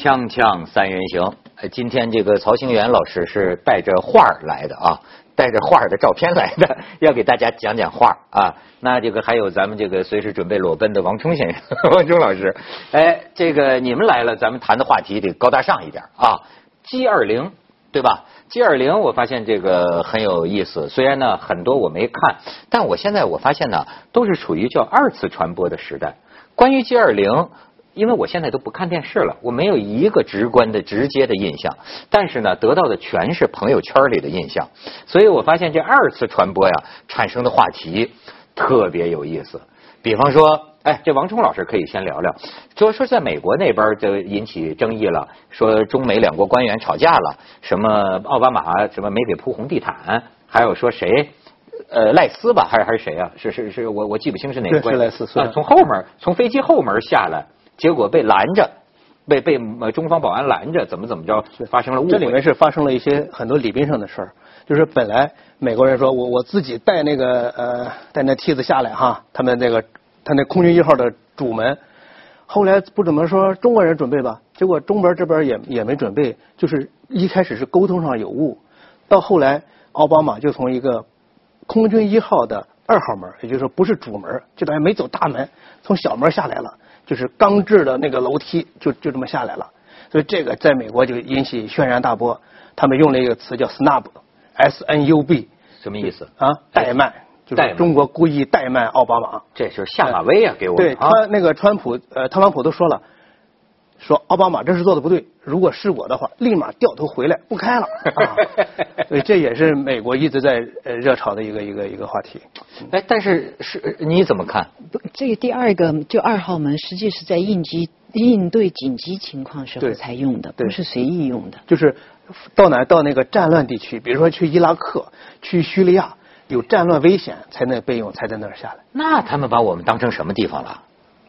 锵锵三人行，今天这个曹兴元老师是带着画儿来的啊，带着画儿的照片来的，要给大家讲讲画啊。那这个还有咱们这个随时准备裸奔的王冲先生，王冲老师，哎，这个你们来了，咱们谈的话题得高大上一点啊。G 二零对吧？G 二零我发现这个很有意思，虽然呢很多我没看，但我现在我发现呢都是处于叫二次传播的时代。关于 G 二零。因为我现在都不看电视了，我没有一个直观的、直接的印象，但是呢，得到的全是朋友圈里的印象，所以我发现这二次传播呀产生的话题特别有意思。比方说，哎，这王冲老师可以先聊聊，说说在美国那边就引起争议了，说中美两国官员吵架了，什么奥巴马什么没给铺红地毯，还有说谁呃赖斯吧，还是还是谁啊？是是是我我记不清是哪个官员，从后门从飞机后门下来。结果被拦着，被被中方保安拦着，怎么怎么着，发生了误会。这里面是发生了一些很多礼宾上的事儿，就是本来美国人说我我自己带那个呃带那梯子下来哈，他们那个他那空军一号的主门，后来不怎么说中国人准备吧，结果中门这边也也没准备，就是一开始是沟通上有误，到后来奥巴马就从一个空军一号的二号门，也就是说不是主门，就等于没走大门，从小门下来了。就是钢制的那个楼梯，就就这么下来了，所以这个在美国就引起轩然大波。他们用了一个词叫 “snub”，S N U B，什么意思？啊，怠慢，就是中国故意怠慢奥巴马。这是下马威啊，给我。对，川那个川普，呃，特朗普都说了。说奥巴马这事做的不对，如果是我的话，立马掉头回来不开了。所以这也是美国一直在呃热炒的一个一个一个话题。哎，但是是你怎么看？这个第二个就二号门，实际是在应急应对紧急情况时候才用的，不是随意用的。就是到哪到那个战乱地区，比如说去伊拉克、去叙利亚，有战乱危险才能备用，才在那儿下来。那他们把我们当成什么地方了？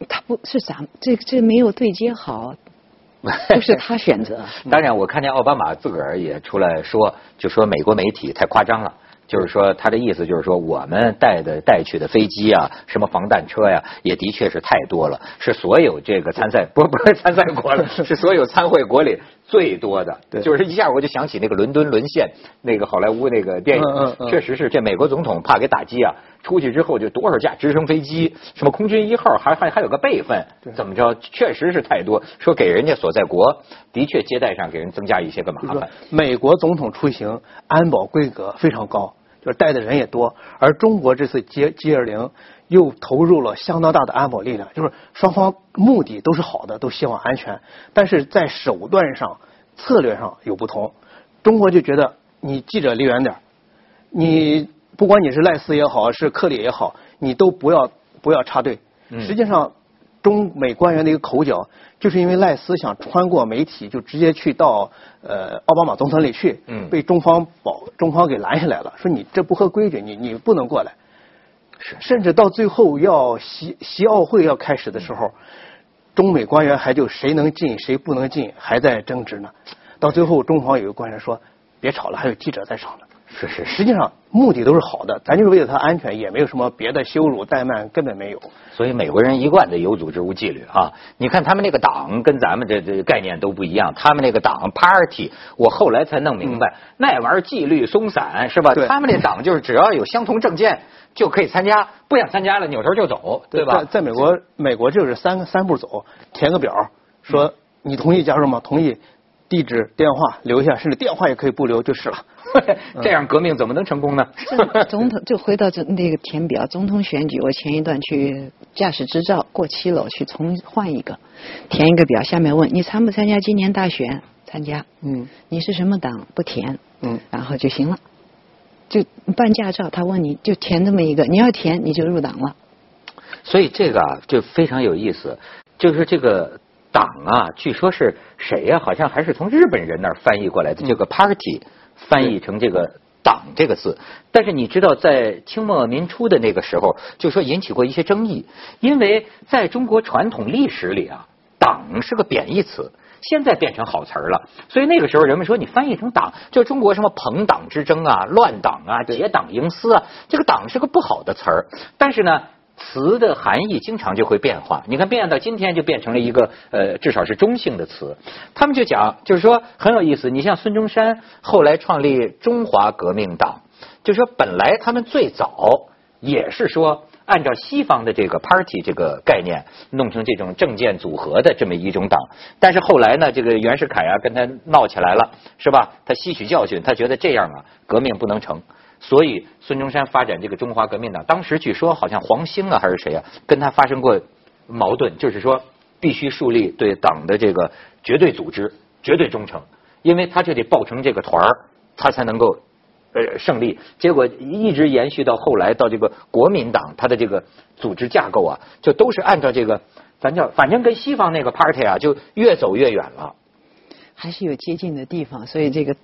他不是咱这这没有对接好，不是他选择。当然，我看见奥巴马自个儿也出来说，就说美国媒体太夸张了。就是说，他的意思就是说，我们带的带去的飞机啊，什么防弹车呀，也的确是太多了，是所有这个参赛不不是参赛国了，是所有参会国里最多的。就是一下我就想起那个伦敦沦陷那个好莱坞那个电影，确实是这美国总统怕给打击啊，出去之后就多少架直升飞机，什么空军一号还还还有个备份，怎么着，确实是太多，说给人家所在国的确接待上给人增加一些个麻烦。美国总统出行安保规格非常高。就是带的人也多，而中国这次接 G 二零又投入了相当大的安保力量，就是双方目的都是好的，都希望安全，但是在手段上、策略上有不同。中国就觉得你记者离远点你不管你是赖斯也好，是克里也好，你都不要不要插队。实际上。中美官员的一个口角，就是因为赖斯想穿过媒体，就直接去到呃奥巴马总统里去，被中方保中方给拦下来了，说你这不合规矩，你你不能过来。是，甚至到最后要习习奥会要开始的时候，中美官员还就谁能进谁不能进还在争执呢。到最后，中方有个官员说：“别吵了，还有记者在场呢。”是是，实际上目的都是好的，咱就是为了他安全，也没有什么别的羞辱怠慢，根本没有。所以美国人一贯的有组织无纪律啊！你看他们那个党跟咱们这这概念都不一样，他们那个党 party，我后来才弄明白，那玩意儿纪律松散是吧？他们那党就是只要有相同证件就可以参加，不想参加了扭头就走，对吧？在美国，美国就是三个三步走，填个表，说你同意加入吗？同意，地址电话留下，甚至电话也可以不留就是了。这样革命怎么能成功呢？总统 就回到这那个填表，总统选举，我前一段去驾驶执照过期了，去重换一个，填一个表，下面问你参不参加今年大选？参加。嗯。你是什么党？不填。嗯。然后就行了，就办驾照，他问你就填这么一个，你要填你就入党了。所以这个啊就非常有意思，就是这个党啊，据说是谁呀？好像还是从日本人那儿翻译过来的这个 party。翻译成这个“党”这个字，但是你知道，在清末民初的那个时候，就说引起过一些争议，因为在中国传统历史里啊，“党”是个贬义词，现在变成好词儿了。所以那个时候人们说，你翻译成“党”，就中国什么朋党之争啊、乱党啊、结党营私啊，这个“党”是个不好的词儿。但是呢，词的含义经常就会变化。你看，变到今天就变成了一个呃，至少是中性的词。他们就讲，就是说很有意思。你像孙中山后来创立中华革命党，就说本来他们最早也是说按照西方的这个 party 这个概念弄成这种政见组合的这么一种党，但是后来呢，这个袁世凯啊跟他闹起来了，是吧？他吸取教训，他觉得这样啊革命不能成。所以孙中山发展这个中华革命党，当时据说好像黄兴啊还是谁啊，跟他发生过矛盾，就是说必须树立对党的这个绝对组织、绝对忠诚，因为他就得抱成这个团儿，他才能够呃胜利。结果一直延续到后来，到这个国民党，它的这个组织架构啊，就都是按照这个，咱叫反正跟西方那个 party 啊，就越走越远了。还是有接近的地方，所以这个。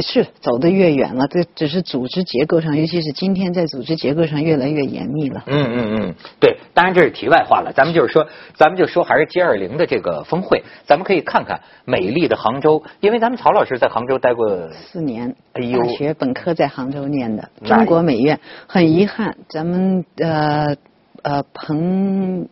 是走得越远了，这只是组织结构上，尤其是今天在组织结构上越来越严密了。嗯嗯嗯，对，当然这是题外话了。咱们就是说，咱们就说还是 G 二零的这个峰会，咱们可以看看美丽的杭州，因为咱们曹老师在杭州待过四年，大学本科在杭州念的，中国美院。很遗憾，咱们呃呃彭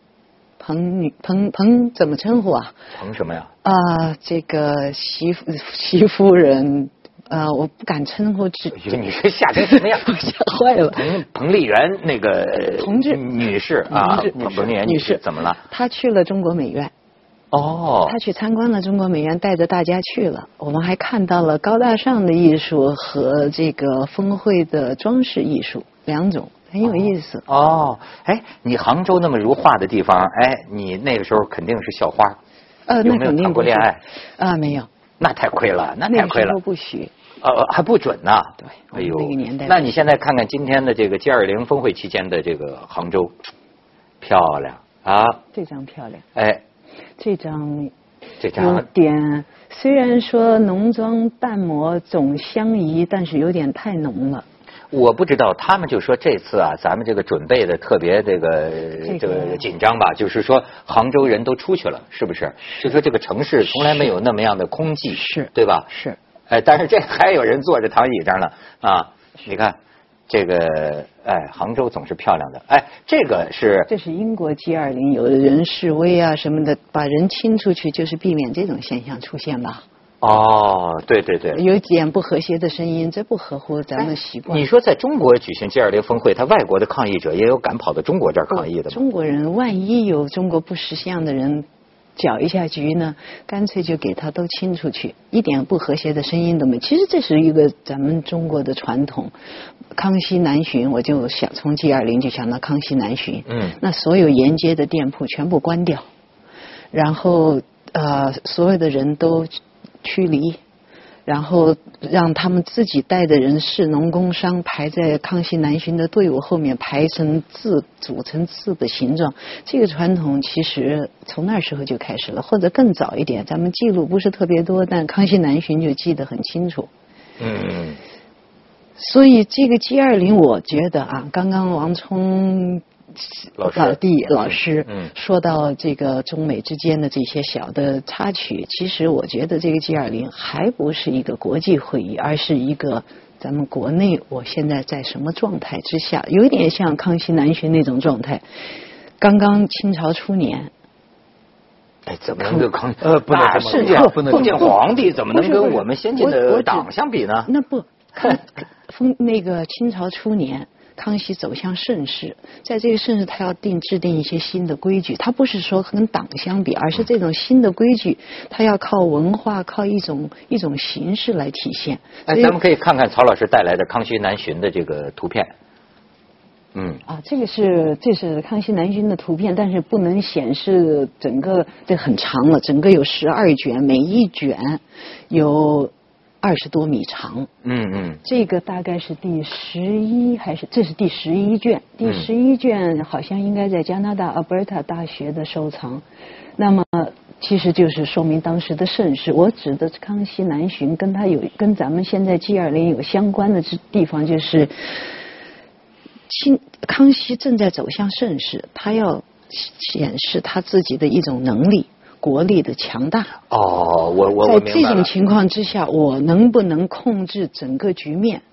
彭女彭彭怎么称呼啊？彭什么呀？啊，这个媳妇媳妇人。呃，我不敢称呼这。你是吓成什么样？吓坏了。彭彭丽媛那个同志女士啊，彭丽媛女士怎么了？她去了中国美院。哦。她去参观了中国美院，带着大家去了。我们还看到了高大上的艺术和这个峰会的装饰艺术两种，很有意思。哦，哎，你杭州那么如画的地方，哎，你那个时候肯定是校花。呃，那肯定谈过恋爱？啊，没有。那太亏了，那太亏了。不许。呃，还不准呢。对，哎呦，那个年代。那你现在看看今天的这个 G 二零峰会期间的这个杭州，漂亮啊！这张漂亮。哎，这张，这张有点，虽然说浓妆淡抹总相宜，但是有点太浓了。我不知道，他们就说这次啊，咱们这个准备的特别这个这个紧张吧，就是说杭州人都出去了，是不是？就说这个城市从来没有那么样的空寂，是对吧？是。哎，但是这还有人坐着躺椅上呢啊！你看，这个哎，杭州总是漂亮的。哎，这个是这是英国 G 二零，有的人示威啊什么的，把人清出去，就是避免这种现象出现吧。哦，对对对，有点不和谐的声音，这不合乎咱们习惯。你说在中国举行 G 二零峰会，他外国的抗议者也有敢跑到中国这儿抗议的吗？中国人万一有中国不识相的人。搅一下局呢，干脆就给他都清出去，一点不和谐的声音都没。其实这是一个咱们中国的传统。康熙南巡，我就想从 G 二零就想到康熙南巡。嗯。那所有沿街的店铺全部关掉，然后呃，所有的人都驱离。然后让他们自己带的人士、农工商排在康熙南巡的队伍后面，排成字，组成字的形状。这个传统其实从那时候就开始了，或者更早一点。咱们记录不是特别多，但康熙南巡就记得很清楚。嗯。所以这个 G 二零，我觉得啊，刚刚王聪。老弟，老师，说到这个中美之间的这些小的插曲，其实我觉得这个 G 二零还不是一个国际会议，而是一个咱们国内我现在在什么状态之下，有点像康熙南巡那种状态。刚刚清朝初年，哎，怎么能跟康呃不能碰见碰见皇帝，怎么能跟我们先进的党相比呢？那不，封那个清朝初年。康熙走向盛世，在这个盛世，他要定制定一些新的规矩。他不是说跟党相比，而是这种新的规矩，他要靠文化，靠一种一种形式来体现。哎，咱们可以看看曹老师带来的康熙南巡的这个图片。嗯。啊，这个是这是康熙南巡的图片，但是不能显示整个，这很长了，整个有十二卷，每一卷有。二十多米长，嗯嗯，这个大概是第十一还是这是第十一卷？第十一卷好像应该在加拿大阿伯塔大学的收藏。那么其实就是说明当时的盛世。我指的康熙南巡，跟他有跟咱们现在 G 二零有相关的地方，就是清康熙正在走向盛世，他要显示他自己的一种能力。国力的强大哦，我我在这种情况之下，我能不能控制整个局面，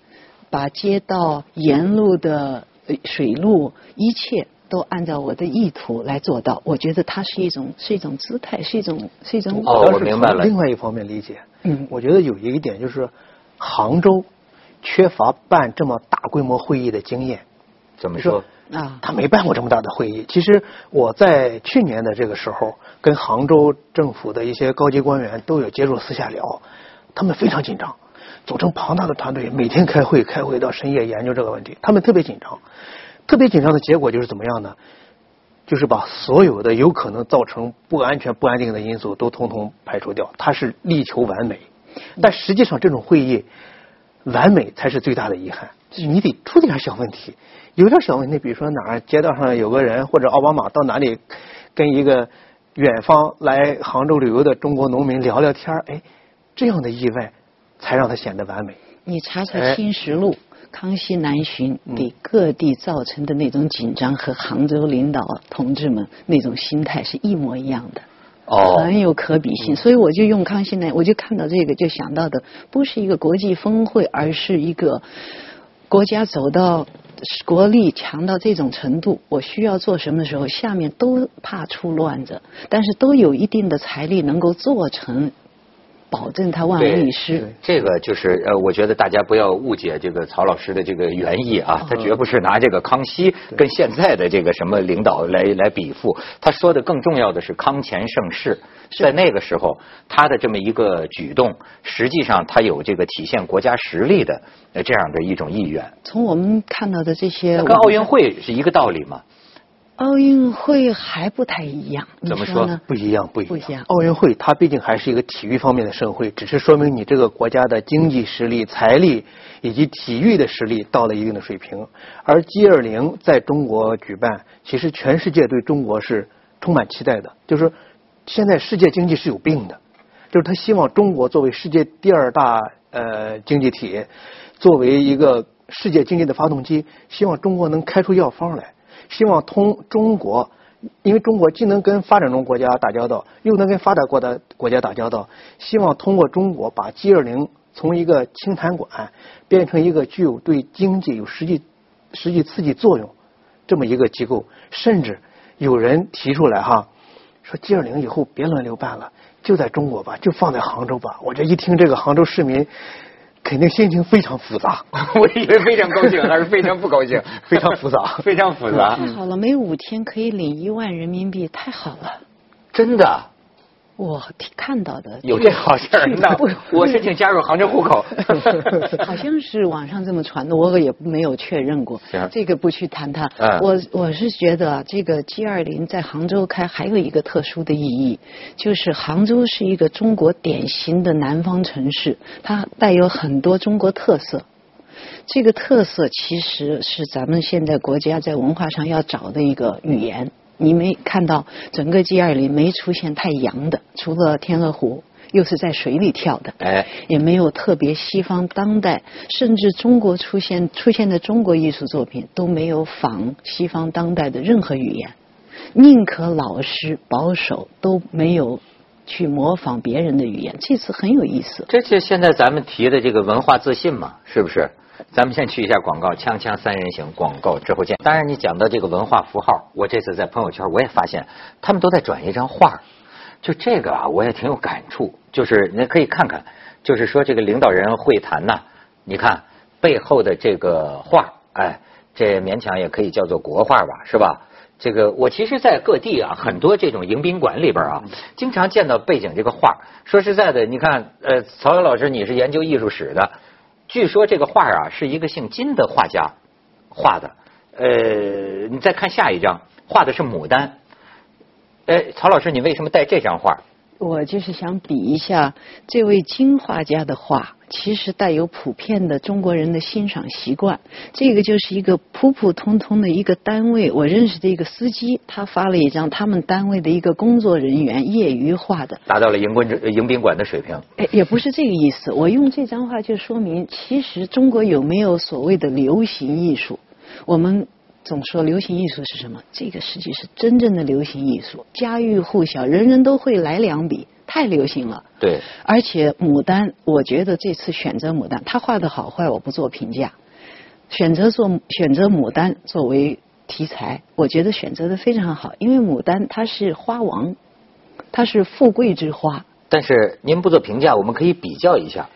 把街道沿路的水路一切都按照我的意图来做到。我觉得它是一种是一种姿态，是一种是一种。哦，我明白了。另外一方面理解，嗯，我觉得有一个点就是，杭州缺乏办这么大规模会议的经验。怎么说？啊，他没办过这么大的会议。其实我在去年的这个时候，跟杭州政府的一些高级官员都有接触，私下聊，他们非常紧张，组成庞大的团队，每天开会，开会到深夜研究这个问题。他们特别紧张，特别紧张的结果就是怎么样呢？就是把所有的有可能造成不安全、不安定的因素都统统排除掉。他是力求完美，但实际上这种会议，完美才是最大的遗憾。就是你得出点小问题。有点小问题，比如说哪儿街道上有个人，或者奥巴马到哪里跟一个远方来杭州旅游的中国农民聊聊天哎，这样的意外才让他显得完美。你查查《新实录》，康熙南巡给各地造成的那种紧张和杭州领导同志们那种心态是一模一样的，哦，很有可比性。所以我就用康熙来，我就看到这个，就想到的不是一个国际峰会，而是一个国家走到。国力强到这种程度，我需要做什么的时候，下面都怕出乱子，但是都有一定的财力能够做成。保证他万无一失。这个就是呃，我觉得大家不要误解这个曹老师的这个原意啊，他绝不是拿这个康熙跟现在的这个什么领导来来比附。他说的更重要的是康乾盛世，在那个时候他的这么一个举动，实际上他有这个体现国家实力的这样的一种意愿。从我们看到的这些，跟奥运会是一个道理吗？奥运会还不太一样，怎么说呢？不一样，不一样。奥运会它毕竟还是一个体育方面的盛会，只是说明你这个国家的经济实力、财力以及体育的实力到了一定的水平。而 G 二零在中国举办，其实全世界对中国是充满期待的。就是现在世界经济是有病的，就是他希望中国作为世界第二大呃经济体，作为一个世界经济的发动机，希望中国能开出药方来。希望通中国，因为中国既能跟发展中国家打交道，又能跟发达国的国家打交道。希望通过中国把 G 二零从一个清谈馆变成一个具有对经济有实际实际刺激作用这么一个机构。甚至有人提出来哈，说 G 二零以后别轮流办了，就在中国吧，就放在杭州吧。我这一听，这个杭州市民。肯定心情非常复杂，我以为非常高兴，还是非常不高兴，非常复杂，非常复杂。太好了，每五天可以领一万人民币，太好了，真的。我看到的有这好事儿，那我申请加入杭州户口。好像是网上这么传的，我也没有确认过。这个不去谈它。我我是觉得这个 G 二零在杭州开还有一个特殊的意义，就是杭州是一个中国典型的南方城市，它带有很多中国特色。这个特色其实是咱们现在国家在文化上要找的一个语言。你没看到整个 G 二零没出现太阳的，除了天鹅湖，又是在水里跳的，哎，也没有特别西方当代，甚至中国出现出现的中国艺术作品都没有仿西方当代的任何语言，宁可老实保守，都没有去模仿别人的语言。这次很有意思。这就现在咱们提的这个文化自信嘛，是不是？咱们先去一下广告，锵锵三人行，广告之后见。当然，你讲到这个文化符号，我这次在朋友圈我也发现，他们都在转一张画就这个啊，我也挺有感触。就是你可以看看，就是说这个领导人会谈呐，你看背后的这个画哎，这勉强也可以叫做国画吧，是吧？这个我其实，在各地啊，很多这种迎宾馆里边啊，经常见到背景这个画。说实在的，你看，呃，曹勇老师，你是研究艺术史的。据说这个画啊是一个姓金的画家画的，呃，你再看下一张，画的是牡丹。哎，曹老师，你为什么带这张画？我就是想比一下这位金画家的画。其实带有普遍的中国人的欣赏习惯，这个就是一个普普通通的一个单位。我认识的一个司机，他发了一张他们单位的一个工作人员业余画的，达到了迎宾迎宾馆的水平。哎，也不是这个意思。我用这张画就说明，其实中国有没有所谓的流行艺术？我们总说流行艺术是什么？这个实际是真正的流行艺术，家喻户晓，人人都会来两笔。太流行了，对，而且牡丹，我觉得这次选择牡丹，他画的好坏我不做评价，选择做选择牡丹作为题材，我觉得选择的非常好，因为牡丹它是花王，它是富贵之花。但是您不做评价，我们可以比较一下，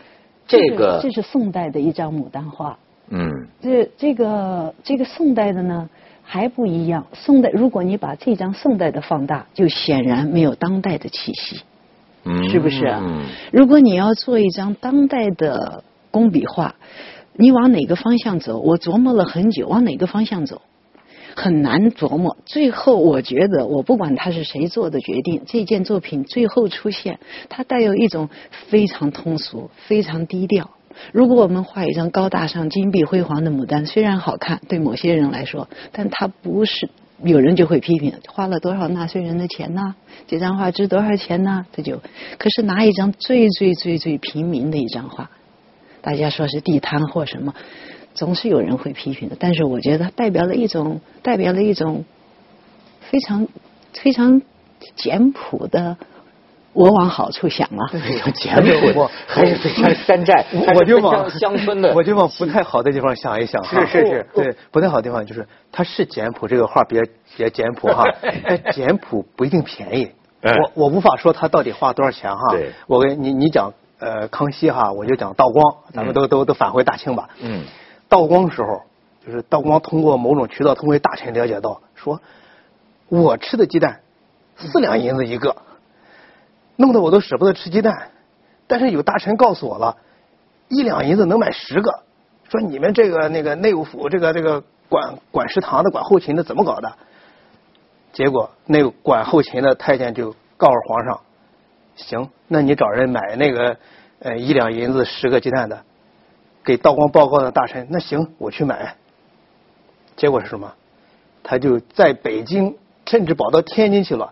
这个这是宋代的一张牡丹花。嗯，这这个这个宋代的呢还不一样。宋代，如果你把这张宋代的放大，就显然没有当代的气息，嗯是不是？嗯如果你要做一张当代的工笔画，你往哪个方向走？我琢磨了很久，往哪个方向走？很难琢磨。最后，我觉得，我不管他是谁做的决定，这件作品最后出现，它带有一种非常通俗、非常低调。如果我们画一张高大上、金碧辉煌的牡丹，虽然好看，对某些人来说，但它不是。有人就会批评，花了多少纳税人的钱呐？这张画值多少钱呐？这就，可是拿一张最最最最平民的一张画，大家说是地摊或什么，总是有人会批评的。但是我觉得它代表了一种，代表了一种非常非常简朴的。我往好处想啊，简朴，还是非常山寨，我就往乡村的。我就往不太好的地方想一想哈。是是是对，不太好的地方就是它是简朴，这个画别别简朴哈，但简朴不一定便宜。哎我我无法说它到底花多少钱哈。对我跟你你讲呃康熙哈，我就讲道光，咱们都都都返回大清吧。嗯，道光时候，就是道光通过某种渠道通过大臣了解到，说我吃的鸡蛋四两银子一个，弄得我都舍不得吃鸡蛋。但是有大臣告诉我了，一两银子能买十个。说你们这个那个内务府这个这个管管食堂的管后勤的怎么搞的？结果那个管后勤的太监就告诉皇上，行，那你找人买那个呃一两银子十个鸡蛋的，给道光报告的大臣，那行，我去买。结果是什么？他就在北京，甚至跑到天津去了，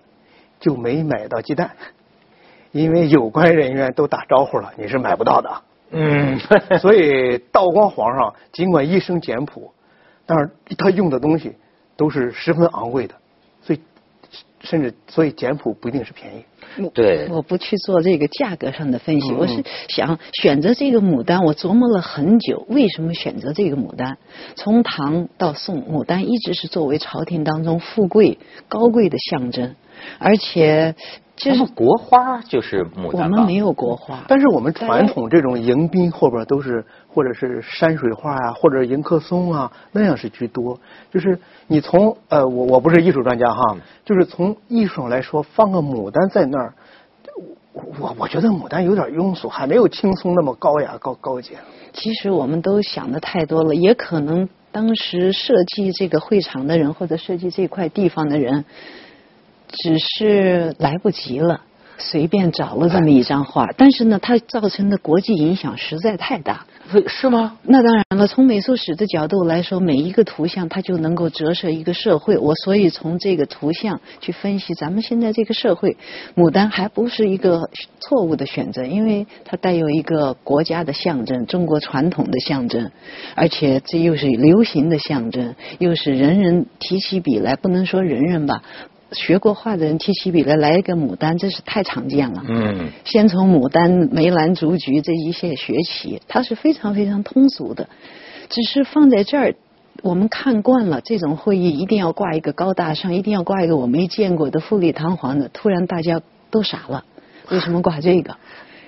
就没买到鸡蛋，因为有关人员都打招呼了，你是买不到的。嗯，所以道光皇上尽管一生简朴，但是他用的东西都是十分昂贵的，所以甚至所以简朴不一定是便宜。对，我不去做这个价格上的分析，嗯我是想选择这个牡丹，我琢磨了很久，为什么选择这个牡丹？从唐到宋，牡丹一直是作为朝廷当中富贵高贵的象征，而且就是咱们国花就是牡丹吧我们没有国花，但是我们传统这种迎宾后边都是或者是山水画啊，或者迎客松啊那样是居多。就是你从呃，我我不是艺术专家哈，就是从艺术上来说，放个牡丹在那儿，我我我觉得牡丹有点庸俗，还没有青松那么高雅高高洁。其实我们都想的太多了，也可能当时设计这个会场的人或者设计这块地方的人，只是来不及了，随便找了这么一张画。但是呢，它造成的国际影响实在太大。是吗？那当然了，从美术史的角度来说，每一个图像它就能够折射一个社会。我所以从这个图像去分析咱们现在这个社会，牡丹还不是一个错误的选择，因为它带有一个国家的象征，中国传统的象征，而且这又是流行的象征，又是人人提起笔来，不能说人人吧。学过画的人提起笔来来一个牡丹，真是太常见了。嗯，先从牡丹、梅兰竹菊这一些学起，它是非常非常通俗的。只是放在这儿，我们看惯了这种会议，一定要挂一个高大上，一定要挂一个我没见过的富丽堂皇的。突然大家都傻了，为什么挂这个？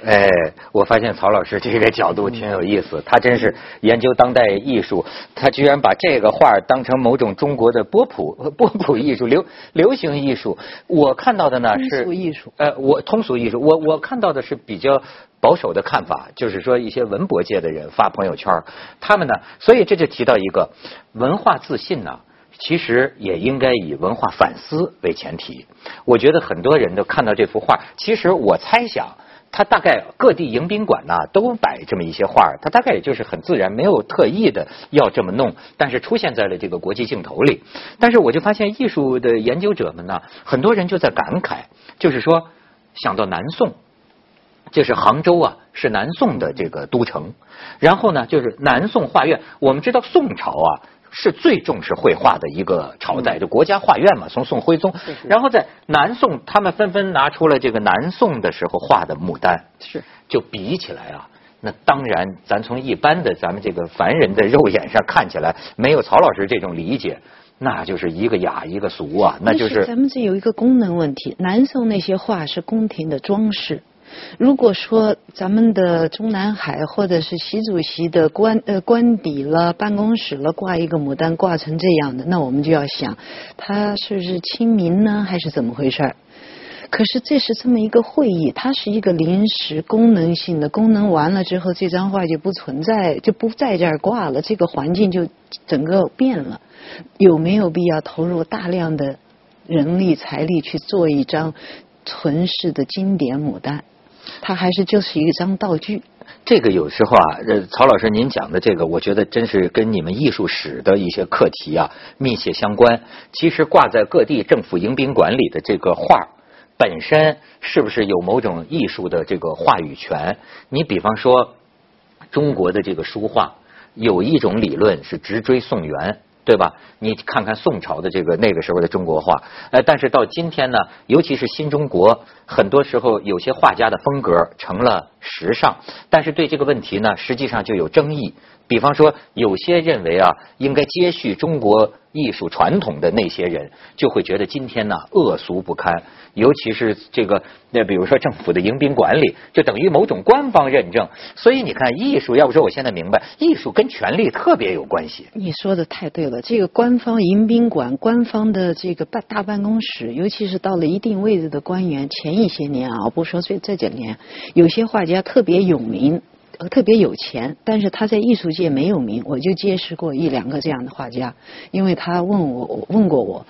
哎，我发现曹老师这个角度挺有意思，他真是研究当代艺术，他居然把这个画当成某种中国的波普 波普艺术、流流行艺术。我看到的呢通是俗艺术呃，我通俗艺术，我我看到的是比较保守的看法，就是说一些文博界的人发朋友圈，他们呢，所以这就提到一个文化自信呢。其实也应该以文化反思为前提。我觉得很多人都看到这幅画，其实我猜想。他大概各地迎宾馆呐、都摆这么一些画儿，他大概也就是很自然，没有特意的要这么弄，但是出现在了这个国际镜头里。但是我就发现艺术的研究者们呢，很多人就在感慨，就是说想到南宋，就是杭州啊，是南宋的这个都城。然后呢，就是南宋画院。我们知道宋朝啊是最重视绘画的一个朝代，就国家画院嘛，从宋徽宗。然后在南宋，他们纷纷拿出了这个南宋的时候画的牡丹，是就比起来啊。那当然，咱从一般的咱们这个凡人的肉眼上看起来，没有曹老师这种理解。那就是一个雅一个俗啊，那就是咱们这有一个功能问题。南宋那些画是宫廷的装饰，如果说咱们的中南海或者是习主席的官呃官邸了、办公室了挂一个牡丹挂成这样的，那我们就要想，他是不是亲民呢，还是怎么回事儿？可是这是这么一个会议，它是一个临时功能性的，功能完了之后，这张画就不存在，就不在这儿挂了，这个环境就整个变了。有没有必要投入大量的人力财力去做一张存世的经典牡丹？它还是就是一张道具。这个有时候啊，呃曹老师您讲的这个，我觉得真是跟你们艺术史的一些课题啊密切相关。其实挂在各地政府迎宾馆里的这个画。本身是不是有某种艺术的这个话语权？你比方说，中国的这个书画有一种理论是直追宋元，对吧？你看看宋朝的这个那个时候的中国画，呃，但是到今天呢，尤其是新中国，很多时候有些画家的风格成了时尚，但是对这个问题呢，实际上就有争议。比方说，有些认为啊，应该接续中国艺术传统的那些人，就会觉得今天呢恶俗不堪。尤其是这个，那比如说政府的迎宾馆里，就等于某种官方认证。所以你看，艺术要不说我现在明白，艺术跟权力特别有关系。你说的太对了，这个官方迎宾馆、官方的这个办大办公室，尤其是到了一定位置的官员，前一些年啊，不说这这几年，有些画家特别有名。特别有钱，但是他在艺术界没有名。我就结识过一两个这样的画家，因为他问我问过我，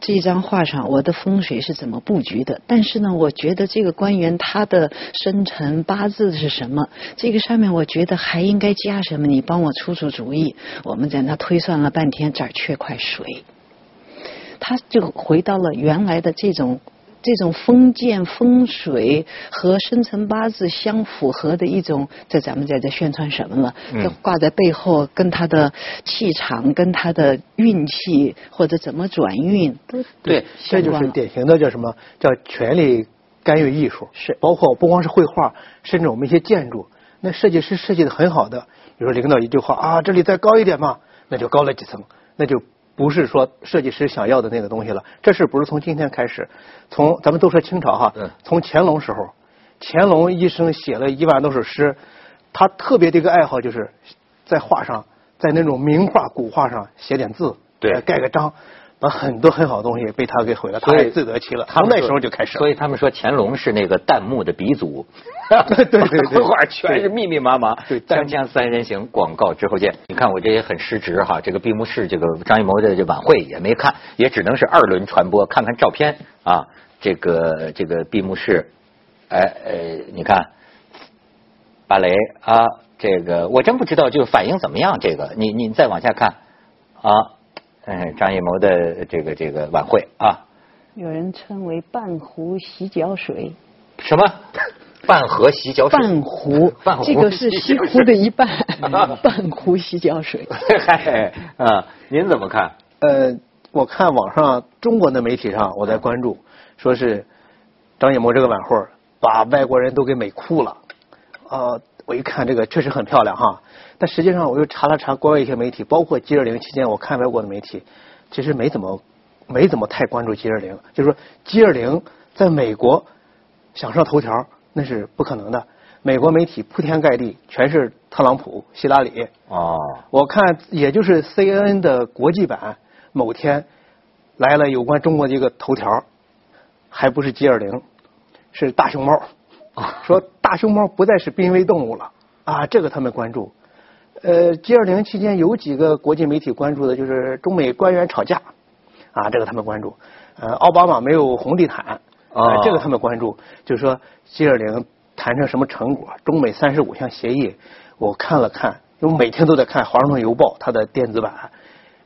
这张画上我的风水是怎么布局的？但是呢，我觉得这个官员他的生辰八字是什么？这个上面我觉得还应该加什么？你帮我出出主意。我们在那推算了半天，这儿缺块水，他就回到了原来的这种。这种封建风水和生辰八字相符合的一种，这咱们在这宣传什么呢？这挂在背后，跟他的气场、跟他的运气或者怎么转运都对，这就是典型的叫什么叫权力干预艺术。是，包括不光是绘画，甚至我们一些建筑，那设计师设计的很好的，比如说领导一句话啊，这里再高一点嘛，那就高了几层，那就。不是说设计师想要的那个东西了，这事不是从今天开始，从咱们都说清朝哈，从乾隆时候，乾隆一生写了一万多首诗，他特别的一个爱好就是在画上，在那种名画古画上写点字，对，盖个章。把很多很好的东西被他给毁了，他也自得其乐。从那时候就开始，所以他们说乾隆是那个弹幕的鼻祖，对对对，绘画全是密密麻麻。对锵锵三人行，广告之后见。你看我这也很失职哈，这个闭幕式这个张艺谋的这晚会也没看，也只能是二轮传播，看看照片啊。这个这个闭幕式，哎呃，你看芭蕾啊，这个我真不知道就反应怎么样。这个你你再往下看啊。嗯，张艺谋的这个这个晚会啊，有人称为半壶洗脚水。什么？半盒洗脚水？半壶，半壶这个是西湖的一半。半壶洗脚水。嗨，啊，您怎么看？呃，我看网上中国的媒体上，我在关注，说是张艺谋这个晚会把外国人都给美哭了。啊，我一看这个确实很漂亮哈。但实际上，我又查了查国外一些媒体，包括 G 二零期间，我看外国的媒体，其实没怎么没怎么太关注 G 二零。就是说，G 二零在美国想上头条那是不可能的。美国媒体铺天盖地，全是特朗普、希拉里。哦。我看也就是 CNN 的国际版某天来了有关中国的一个头条，还不是 G 二零，是大熊猫。说大熊猫不再是濒危动物了啊，这个他们关注。呃，G 二零期间有几个国际媒体关注的，就是中美官员吵架，啊，这个他们关注。呃，奥巴马没有红地毯，啊，这个他们关注。就是说 G 二零谈成什么成果？中美三十五项协议，我看了看，因为每天都在看《华盛顿邮报》它的电子版，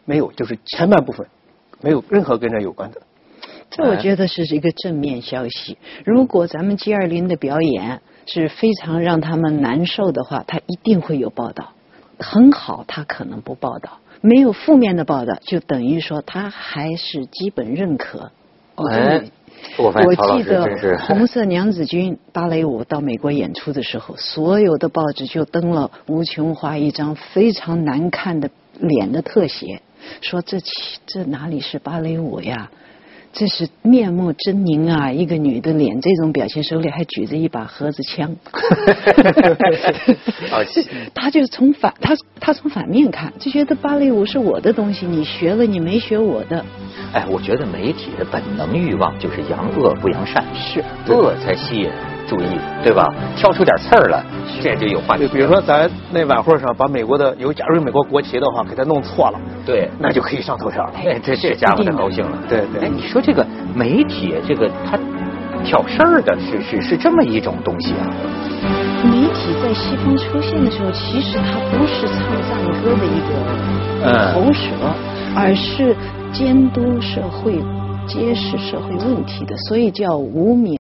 没有，就是前半部分没有任何跟这有关的。这我觉得是一个正面消息。如果咱们 G 二零的表演是非常让他们难受的话，他一定会有报道。很好，他可能不报道，没有负面的报道，就等于说他还是基本认可。哎，我记得《红色娘子军》芭蕾舞到美国演出的时候，所有的报纸就登了吴琼华一张非常难看的脸的特写。说这起这哪里是芭蕾舞呀？这是面目狰狞啊！一个女的脸这种表情，手里还举着一把盒子枪。他就是从反他他从反面看，就觉得芭蕾舞是我的东西，你学了你没学我的。哎，我觉得媒体的本能欲望就是扬恶不扬善，是恶才吸引。注意，对吧？挑出点刺儿来，这就有话题。比如说，咱那晚会上把美国的有，假如有美国国旗的话，给他弄错了，对，那就可以上头条了。哎，这这家伙太高兴了。对对。哎，你说这个媒体，这个他挑事儿的是是是这么一种东西啊？媒体在西方出现的时候，其实它不是唱赞歌的一个喉舌，而是监督社会、揭示社会问题的，所以叫无名。